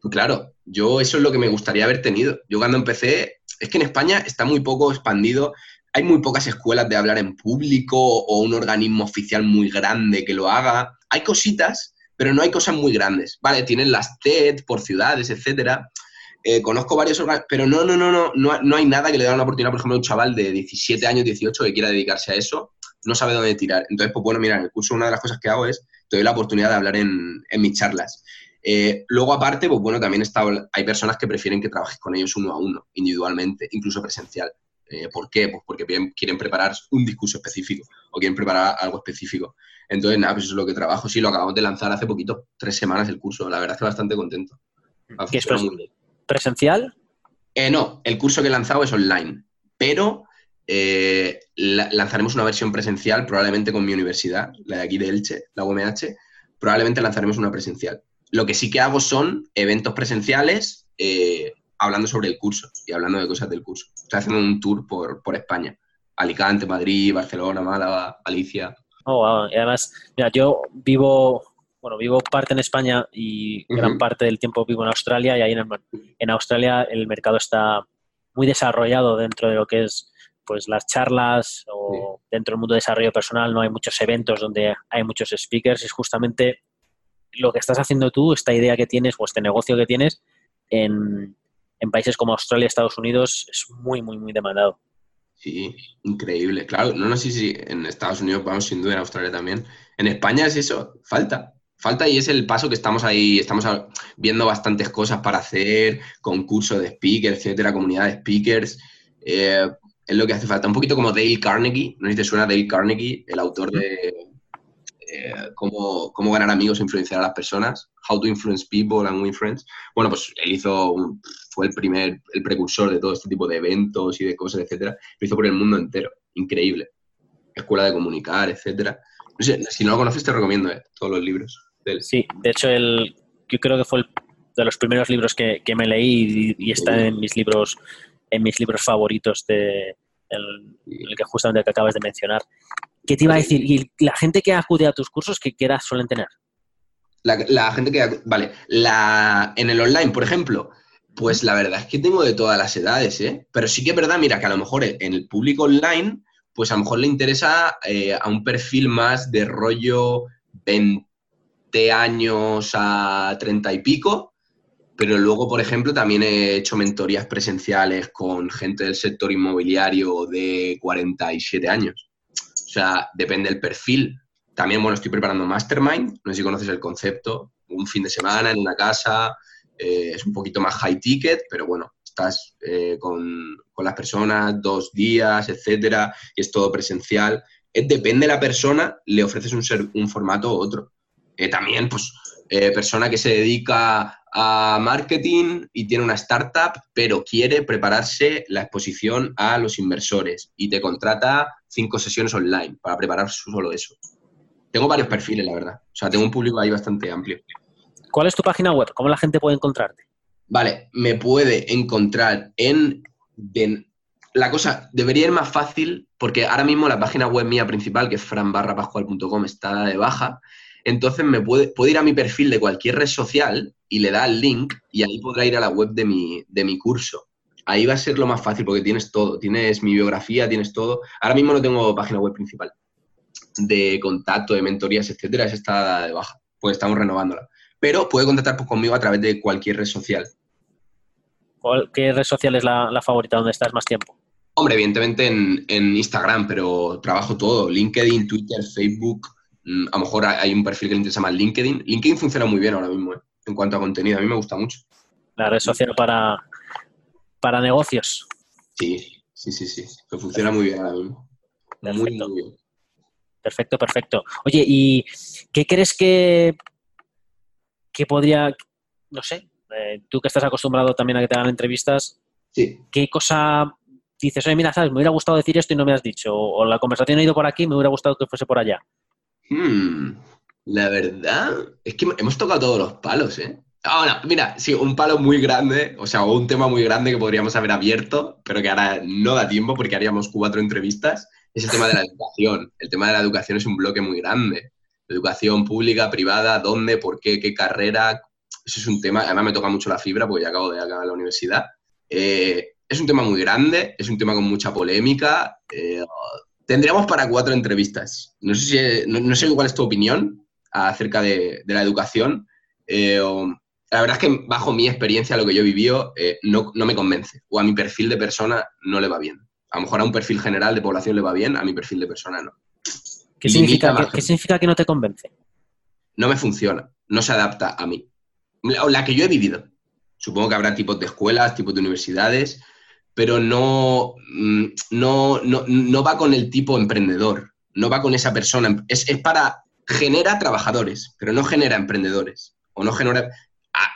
Pues claro, yo eso es lo que me gustaría haber tenido. Yo cuando empecé, es que en España está muy poco expandido, hay muy pocas escuelas de hablar en público o un organismo oficial muy grande que lo haga. Hay cositas, pero no hay cosas muy grandes. Vale, tienen las TED por ciudades, etcétera. Eh, conozco varios pero no, no, no, no, no, no hay nada que le dé una oportunidad, por ejemplo, a un chaval de 17 años, 18 que quiera dedicarse a eso, no sabe dónde tirar. Entonces, pues bueno, mira, en el curso una de las cosas que hago es, te doy la oportunidad de hablar en, en mis charlas. Eh, luego, aparte, pues bueno, también está, hay personas que prefieren que trabajes con ellos uno a uno, individualmente, incluso presencial. Eh, ¿Por qué? Pues porque quieren preparar un discurso específico o quieren preparar algo específico. Entonces, nada, pues eso es lo que trabajo. Sí, lo acabamos de lanzar hace poquito, tres semanas el curso. La verdad es que bastante contento. ¿Qué es presencial? Eh, no, el curso que he lanzado es online, pero eh, lanzaremos una versión presencial probablemente con mi universidad, la de aquí de Elche, la UMH, probablemente lanzaremos una presencial. Lo que sí que hago son eventos presenciales eh, hablando sobre el curso y hablando de cosas del curso. Estoy haciendo un tour por, por España. Alicante, Madrid, Barcelona, Málaga, Galicia. Oh, Y además, mira, yo vivo, bueno, vivo parte en España y gran parte del tiempo vivo en Australia y ahí en, en, Australia el mercado está muy desarrollado dentro de lo que es pues las charlas o dentro del mundo de desarrollo personal no hay muchos eventos donde hay muchos speakers, es justamente lo que estás haciendo tú, esta idea que tienes o este negocio que tienes en, países como Australia y Estados Unidos es muy, muy, muy demandado. Sí, increíble. Claro, no, no sé si en Estados Unidos vamos sin duda, en Australia también. En España es eso, falta. Falta y es el paso que estamos ahí, estamos viendo bastantes cosas para hacer, concursos de speakers, etcétera, comunidad de speakers. Eh, es lo que hace falta. Un poquito como Dale Carnegie, no sé si te suena Dale Carnegie, el autor de eh, cómo, cómo, ganar amigos e influenciar a las personas, How to Influence People and Win Friends. Bueno, pues él hizo, fue el primer, el precursor de todo este tipo de eventos y de cosas, etcétera. Lo hizo por el mundo entero, increíble. Escuela de comunicar, etcétera. No sé, si no lo conoces te recomiendo eh, todos los libros. Sí, de hecho el, yo creo que fue de los primeros libros que, que me leí y, está en mis libros, en mis libros favoritos de el, el que justamente el que acabas de mencionar. ¿Qué te iba a decir? ¿Y la gente que acude a tus cursos, qué edad suelen tener? La, gente que... Vale, la, en el online, por ejemplo, pues la verdad es que tengo de todas las edades, ¿eh? Pero sí que es verdad, mira, que a lo mejor en el público online, pues a lo mejor le interesa eh, a un perfil más de rollo 20 años a 30 y pico, pero luego, por ejemplo, también he hecho mentorías presenciales con gente del sector inmobiliario de 47 años. O sea, depende del perfil. También, bueno, estoy preparando Mastermind, no sé si conoces el concepto, un fin de semana en una casa, eh, es un poquito más high ticket, pero bueno, estás eh, con, las personas dos días, etcétera, y es todo presencial. depende de la persona, le ofreces un, un formato u otro. Eh, también, pues, persona que se dedica a marketing y tiene una startup, pero quiere prepararse la exposición a los inversores y te contrata cinco sesiones online para preparar solo eso. Tengo varios perfiles, la verdad. O sea, tengo un público ahí bastante amplio. ¿Cuál es tu página web? ¿Cómo la gente puede encontrarte? Vale, me puede encontrar en... la cosa debería ir más fácil porque ahora mismo la página web mía principal, que es franbarrapascual.com, está de baja entonces me puede, puede ir a mi perfil de cualquier red social y le da el link y ahí podrá ir a la web de mi, de mi curso. Ahí va a ser lo más fácil porque tienes todo, tienes mi biografía, tienes todo. Ahora mismo no tengo página web principal de contacto, de mentorías, etcétera, esa está de baja, pues estamos renovándola. Pero puede contactar pues, conmigo a través de cualquier red social. ¿Qué red social es la, la favorita donde estás más tiempo? Hombre, evidentemente en, en, Instagram, pero trabajo todo, LinkedIn, Twitter, Facebook, a lo mejor hay un perfil que le interesa más LinkedIn. LinkedIn funciona muy bien ahora mismo ¿eh? en cuanto a contenido. A mí me gusta mucho. La red social para, para negocios. Sí, sí, sí, sí. funciona muy bien ahora mismo. Perfecto. Muy, bien. Perfecto, perfecto. Oye, ¿y qué crees que, que podría, no sé, eh, tú que estás acostumbrado también a que te hagan entrevistas, sí. ¿qué cosa dices, oye, mira, sabes, me hubiera gustado decir esto y no me has dicho, o la conversación ha ido por aquí, me hubiera gustado que fuese por allá? Hmm, la verdad es que hemos tocado todos los palos, ¿eh? Ahora, mira, sí, un palo muy grande, o sea, un tema muy grande que podríamos haber abierto, pero que ahora no da tiempo porque haríamos cuatro entrevistas, es el tema de la educación. El tema de la educación es un bloque muy grande. Educación pública, privada, dónde, por qué, qué carrera. Eso es un tema, además me toca mucho la fibra porque ya acabo de acabar la universidad. Eh, es un tema muy grande, es un tema con mucha polémica. Eh, Tendríamos para cuatro entrevistas. No sé, si, no, sé cuál es tu opinión acerca de, la educación. Eh, la verdad es que bajo mi experiencia, lo que yo he vivido, eh, no, no me convence. O a mi perfil de persona no le va bien. A lo mejor a un perfil general de población le va bien, a mi perfil de persona no. ¿Qué, significa que, ¿qué significa que no te convence? No me funciona, no se adapta a mí. La, la que yo he vivido. Supongo que habrá tipos de escuelas, tipos de universidades, pero no, mm, no, no, no va con el tipo emprendedor, no va con esa persona. Es, es para, genera trabajadores, pero no genera emprendedores. O no genera...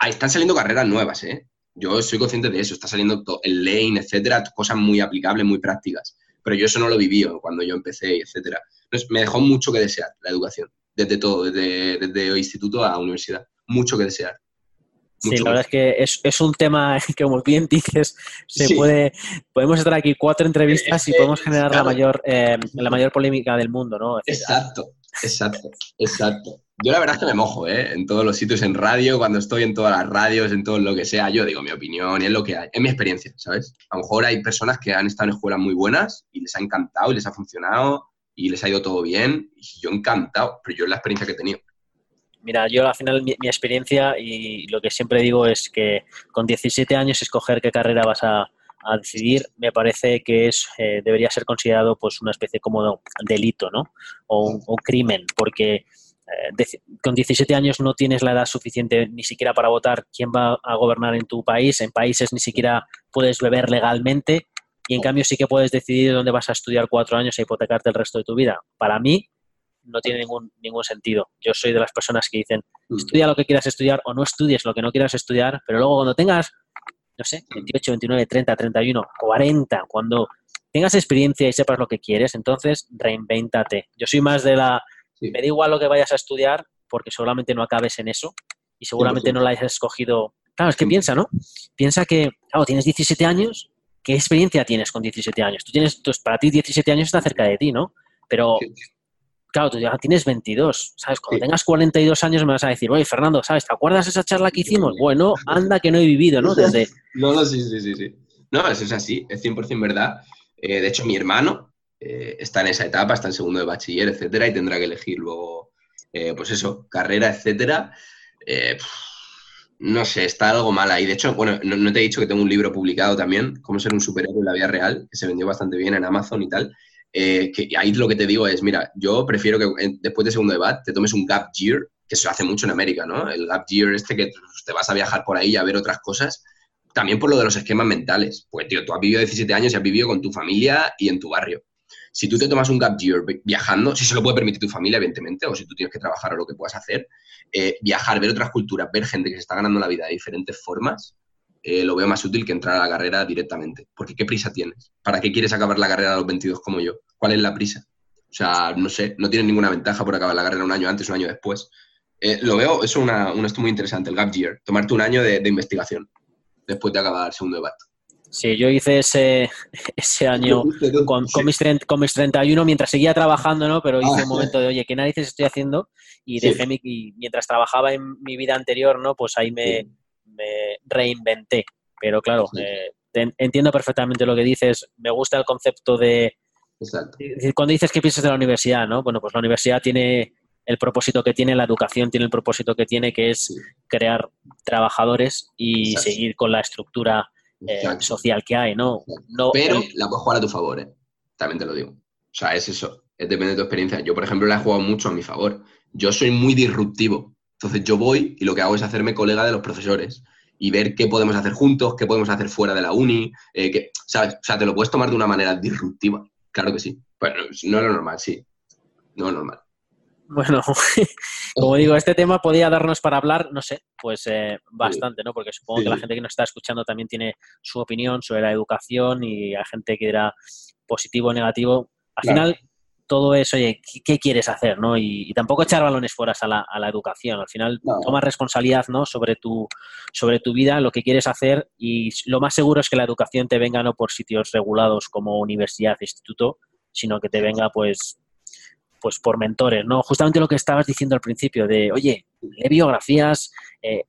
están saliendo carreras nuevas, ¿eh? Yo soy consciente de eso, está saliendo el lane, etcétera, cosas muy aplicables, muy prácticas. Pero yo eso no lo viví cuando yo empecé, etcétera. Entonces, me dejó mucho que desear la educación, desde todo, desde, desde instituto a universidad. Mucho que desear. Sí, la verdad es que es, un tema que, como bien dices, se puede, podemos estar aquí cuatro entrevistas y eh, podemos generar la mayor eh, la mayor polémica del mundo, ¿no? Exacto, exacto, exacto. Yo la verdad es que me mojo, ¿eh? En todos los sitios, en radio, cuando estoy en todas las radios, en todo lo que sea, yo digo mi opinión y es lo que hay, es mi experiencia, ¿sabes? A lo mejor hay personas que han estado en escuelas muy buenas y les ha encantado y les ha funcionado y les ha ido todo bien y yo encantado, pero yo es la experiencia que he tenido. Mira, yo al final mi, experiencia y lo que siempre digo es que con 17 años escoger qué carrera vas a, decidir me parece que es eh, debería ser considerado pues una especie como de delito, ¿no? O un, crimen, porque eh, con 17 años no tienes la edad suficiente ni siquiera para votar quién va a gobernar en tu país. En países ni siquiera puedes beber legalmente y en cambio sí que puedes decidir dónde vas a estudiar cuatro años e hipotecarte el resto de tu vida. Para mí, no tiene ningún, ningún sentido. Yo soy de las personas que dicen, mm. estudia lo que quieras estudiar o no estudies lo que no quieras estudiar, pero luego cuando tengas, no sé, 28, 29, 30, 31, 40, cuando tengas experiencia y sepas lo que quieres, entonces reinvéntate. Yo soy más de la, me da igual lo que vayas a estudiar porque seguramente no acabes en eso y seguramente no la hayas escogido. Claro, es que piensa, ¿no? Piensa que, claro, tienes 17 años, ¿qué experiencia tienes con 17 años? Tú tienes, pues para ti 17 años está cerca de ti, ¿no? Pero claro, tú ya tienes 22, ¿sabes? Cuando tengas 42 años me vas a decir, oye, Fernando, ¿sabes? ¿Te acuerdas de esa charla que hicimos? Bueno, anda que no he vivido, ¿no? Desde... No, no, sí, sí, sí, sí. No, eso es así, es 100% verdad. Eh, de hecho, mi hermano eh, está en esa etapa, está en segundo de bachiller, etcétera, y tendrá que elegir luego, eh, pues eso, carrera, etcétera. no sé, está algo mal ahí. De hecho, bueno, no, no, te he dicho que tengo un libro publicado también, Cómo ser un superhéroe en la vida real, que se vendió bastante bien en Amazon y tal. Eh, que ahí lo que te digo es, mira, yo prefiero que después de segundo debate te tomes un gap year, que se hace mucho en América, ¿no? El gap year este que te vas a viajar por ahí a ver otras cosas, también por lo de los esquemas mentales. Pues, tío, tú has vivido 17 años y has vivido con tu familia y en tu barrio. Si tú te tomas un gap year viajando, si se lo puede permitir tu familia, evidentemente, o si tú tienes que trabajar o lo que puedas hacer, eh, viajar, ver otras culturas, ver gente que se está ganando la vida de diferentes formas, eh, lo veo más útil que entrar a la carrera directamente. Porque ¿qué prisa tienes? ¿Para qué quieres acabar la carrera a los 22 como yo? ¿Cuál es la prisa? O sea, no sé, no tienes ninguna ventaja por acabar la carrera un año antes, un año después. Eh, lo veo, es una, un esto muy interesante, el gap year, tomarte un año de, investigación después de acabar el segundo debate. Sí, yo hice ese, ese año con, con, mis 30, con, mis 31 mientras seguía trabajando, ¿no? Pero hice un ah. momento de, oye, ¿qué narices estoy haciendo? Y dejé mi, y mientras trabajaba en mi vida anterior, ¿no? Pues ahí me, me reinventé. Pero claro, eh, entiendo perfectamente lo que dices. Me gusta el concepto de... Cuando dices que piensas de la universidad, ¿no? Bueno, pues la universidad tiene el propósito que tiene, la educación tiene el propósito que tiene, que es crear trabajadores y seguir con la estructura eh, social que hay, ¿no? no Pero la puedes jugar a tu favor, ¿eh? También te lo digo. O sea, es eso, es depende de tu experiencia. Yo, por ejemplo, la he jugado mucho a mi favor. Yo soy muy disruptivo. Entonces yo voy y lo que hago es hacerme colega de los profesores y ver qué podemos hacer juntos, qué podemos hacer fuera de la uni, eh, que, ¿sabes? O sea, te lo puedes tomar de una manera disruptiva, claro que sí. Bueno, no es lo normal, sí. No es normal. Bueno, como digo, este tema podría darnos para hablar, no sé, pues eh, bastante, ¿no? Porque supongo que la gente que nos está escuchando también tiene su opinión sobre la educación y hay gente que dirá positivo o negativo. Al final, todo es, oye, ¿qué, quieres hacer? ¿no? Y, tampoco echar balones fuera a la, a la educación. Al final, toma responsabilidad ¿no? sobre, tu, sobre tu vida, lo que quieres hacer y lo más seguro es que la educación te venga no por sitios regulados como universidad, instituto, sino que te venga pues pues por mentores, ¿no? Justamente lo que estabas diciendo al principio de, oye, lee biografías, eh,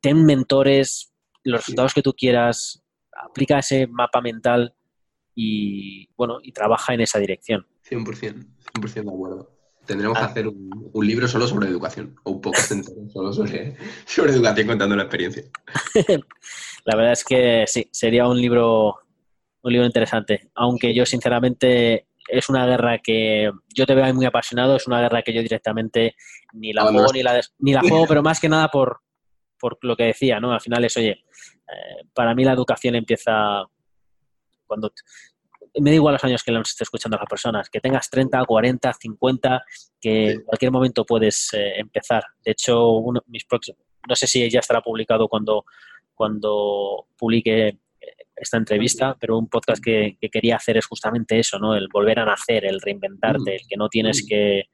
ten mentores, los resultados que tú quieras, aplica ese mapa mental y, bueno, y trabaja en esa dirección. 100%, 100% de acuerdo. Tendremos que Ah. hacer un, un libro solo sobre educación, o un podcast entero solo sobre, sobre educación contando la experiencia. La verdad es que sí, sería un libro, un libro interesante. Aunque yo, sinceramente, es una guerra que yo te veo muy apasionado, es una guerra que yo directamente ni la juego ni la, des- ni la juego, pero más que nada por, por lo que decía, ¿no? Al final es, oye, eh, para mí la educación empieza cuando... Me da igual los años que nos esté escuchando a las personas, que tengas 30, 40, 50, que en cualquier momento puedes eh, empezar. De hecho, uno, mis próximos, no sé si ya estará publicado cuando, cuando publique eh, esta entrevista, pero un podcast que, que quería hacer es justamente eso, ¿no? El volver a nacer, el reinventarte, el que no tienes que,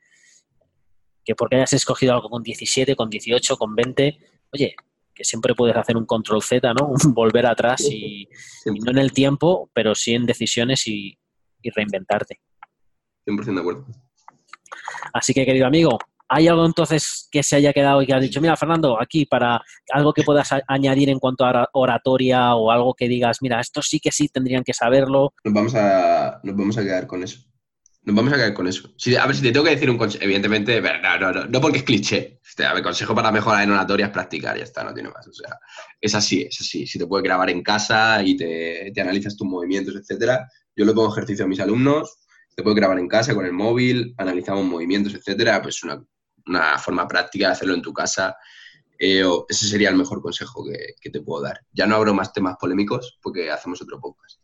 que porque hayas escogido algo con 17, con 18, con 20, oye, que siempre puedes hacer un control Z, ¿no? Volver atrás y, no en el tiempo, pero sí en decisiones y, y reinventarte. 100% de acuerdo. Así que, querido amigo, ¿hay algo entonces que se haya quedado y que has dicho, mira, Fernando, aquí para algo que puedas añadir en cuanto a ora- oratoria o algo que digas, mira, esto sí que sí tendrían que saberlo? Nos vamos a, nos vamos a quedar con eso. Nos vamos a quedar con eso. Si- a ver, si te tengo que decir un consejo, evidentemente, no, no, no, no porque es cliché. Este, a ver, consejo para mejorar en oratoria es practicar, ya está, no tiene más. O sea, es así, es así. Si te puedes grabar en casa y te, analizas tus movimientos, etcétera. Yo le pongo ejercicio a mis alumnos, te puedes grabar en casa con el móvil, analizamos movimientos, etcétera. Pues una, una forma práctica de hacerlo en tu casa. Eh, o- ese sería el mejor consejo que te puedo dar. Ya no abro más temas polémicos porque hacemos otro podcast.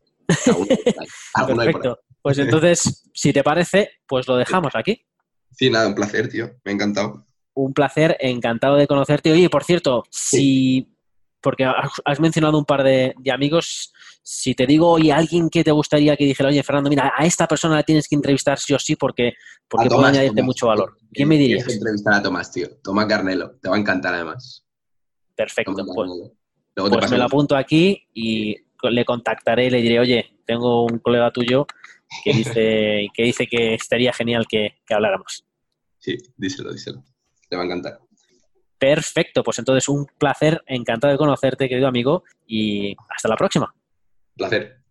Alguno hay por ahí, alguno hay por ahí. Perfecto. Pues entonces, si te parece, pues lo dejamos aquí. Sí, nada, un placer, tío. Me ha encantado. Un placer, encantado de conocerte. Oye, por cierto, si, porque has mencionado un par de, de amigos, si te digo, oye, alguien que te gustaría que dijera, oye, Fernando, mira, a esta persona la tienes que entrevistar sí o sí porque, porque A puede Tomás, añadirte Tomás. mucho valor. ¿Quién me Tienes dirías? que entrevistar a Tomás, tío. Tomás Carnelo. Te va a encantar, además. Perfecto. Tomás Pues. Luego te pues me lo apunto aquí y le contactaré y le diré, oye, tengo un colega tuyo que dice que, dice que estaría genial que, que habláramos. Sí, díselo, díselo. Te va a encantar. Perfecto, pues entonces un placer, encantado de conocerte, querido amigo, y hasta la próxima. Placer.